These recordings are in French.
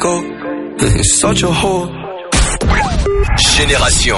go. Génération.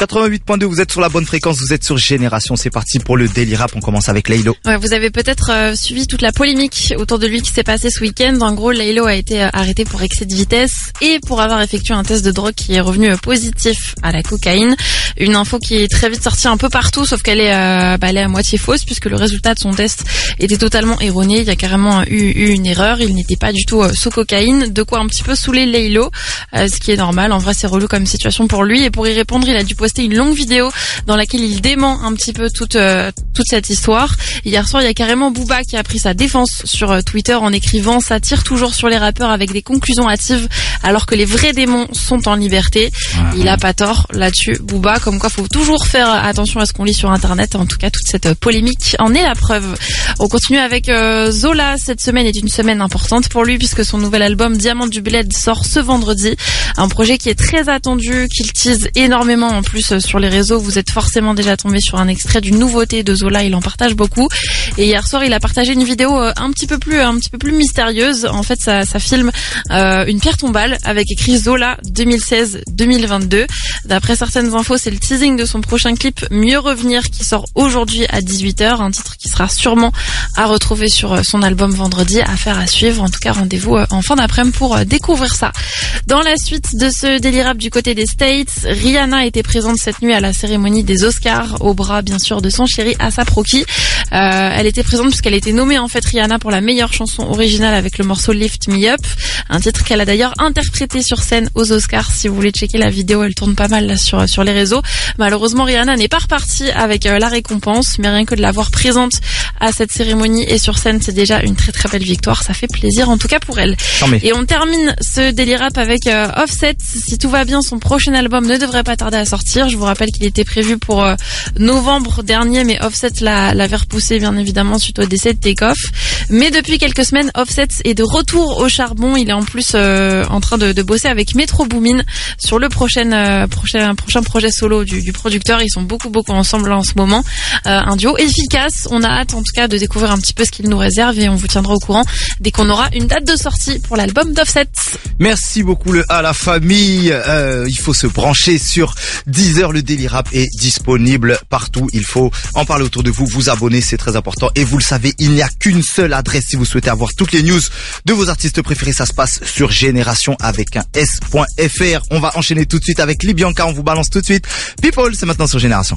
88.2, vous êtes sur la bonne fréquence, vous êtes sur Génération. C'est parti pour le Daily Rap. On commence avec Laylo. Ouais, vous avez peut-être euh, suivi toute la polémique autour de lui qui s'est passée ce week-end. En gros, Laylo a été euh, arrêté pour excès de vitesse et pour avoir effectué un test de drogue qui est revenu euh, positif à la cocaïne. Une info qui est très vite sortie un peu partout, sauf qu'elle est, bah, est à moitié fausse puisque le résultat de son test était totalement erroné. Il y a carrément eu, une erreur. Il n'était pas du tout sous cocaïne. De quoi un petit peu saouler Laylo, ce qui est normal. En vrai, c'est relou comme situation pour lui. Et pour y répondre, il a dû poster une longue vidéo dans laquelle il dément un petit peu toute euh, toute cette histoire. Hier soir, il y a carrément Booba qui a pris sa défense sur euh, Twitter en écrivant ça tire toujours sur les rappeurs avec des conclusions hâtives alors que les vrais démons sont en liberté. Il a pas tort là-dessus Booba comme quoi faut toujours faire attention à ce qu'on lit sur internet. En tout cas, toute cette polémique en est la preuve. On continue avec euh, Zola. Cette semaine est une semaine importante pour lui puisque son nouvel album Diamant du Bled sort ce vendredi. Un projet qui est très attendu, qu'il tease énormément en plus sur les réseaux vous êtes forcément déjà tombé sur un extrait d'une nouveauté de Zola. Il en partage beaucoup. Et hier soir, il a partagé une vidéo euh, un petit peu plus, un petit peu plus mystérieuse. En fait, ça, ça filme euh, une pierre tombale avec écrit Zola 2016-2022. D'après certaines infos, c'est le teasing de son prochain clip Mieux revenir qui sort aujourd'hui à 18h. Un titre qui sera sûrement à retrouver sur euh, son album vendredi. Affaire à suivre. En tout cas, rendez-vous en fin d'après-midi pour découvrir ça. Dans la suite de ce délirable du côté des States, Rihanna était présente cette nuit à la cérémonie des Oscars au bras bien sûr de son chéri Asap Rocky. Euh, elle était présente puisqu'elle était nommée en fait Rihanna pour la meilleure chanson originale avec le morceau Lift Me Up, un titre qu'elle a d'ailleurs interprété sur scène aux Oscars. Si vous voulez checker la vidéo, elle tourne pas mal là sur sur les réseaux. Malheureusement, Rihanna n'est pas repartie avec euh, la récompense, mais rien que de la voir présente à cette cérémonie et sur scène, c'est déjà une très très belle victoire. Ça fait plaisir en tout cas pour elle. Et on termine ce délire rap avec euh, Offset. Si tout va bien, son prochain album ne devrait pas tarder à sortir. Je vous rappelle qu'il était prévu pour euh, novembre dernier, mais Offset l'avait repoussé bien évidemment suite au décès de Takeoff. Mais depuis quelques semaines, Offset est de retour au charbon. Il est en plus euh, en train de, de, bosser avec Metro Boomin sur le prochain, euh, prochain, prochain projet solo du, du, producteur. Ils sont beaucoup beaucoup ensemble en ce moment. un duo efficace. On a hâte en tout cas de découvrir un petit peu ce qu'il nous réserve et on vous tiendra au courant dès qu'on aura une date de sortie pour l'album d'Offset. Merci beaucoup le à la famille. il faut se brancher sur 10 heures le délire rap est disponible partout. Il faut en parler autour de vous, vous abonner, c'est très important. Et vous le savez, il n'y a qu'une seule adresse si vous souhaitez avoir toutes les news de vos artistes préférés. Ça se passe sur Génération avec un S.fr. On va enchaîner tout de suite avec Libyanka. On vous balance tout de suite. People, c'est maintenant sur Génération.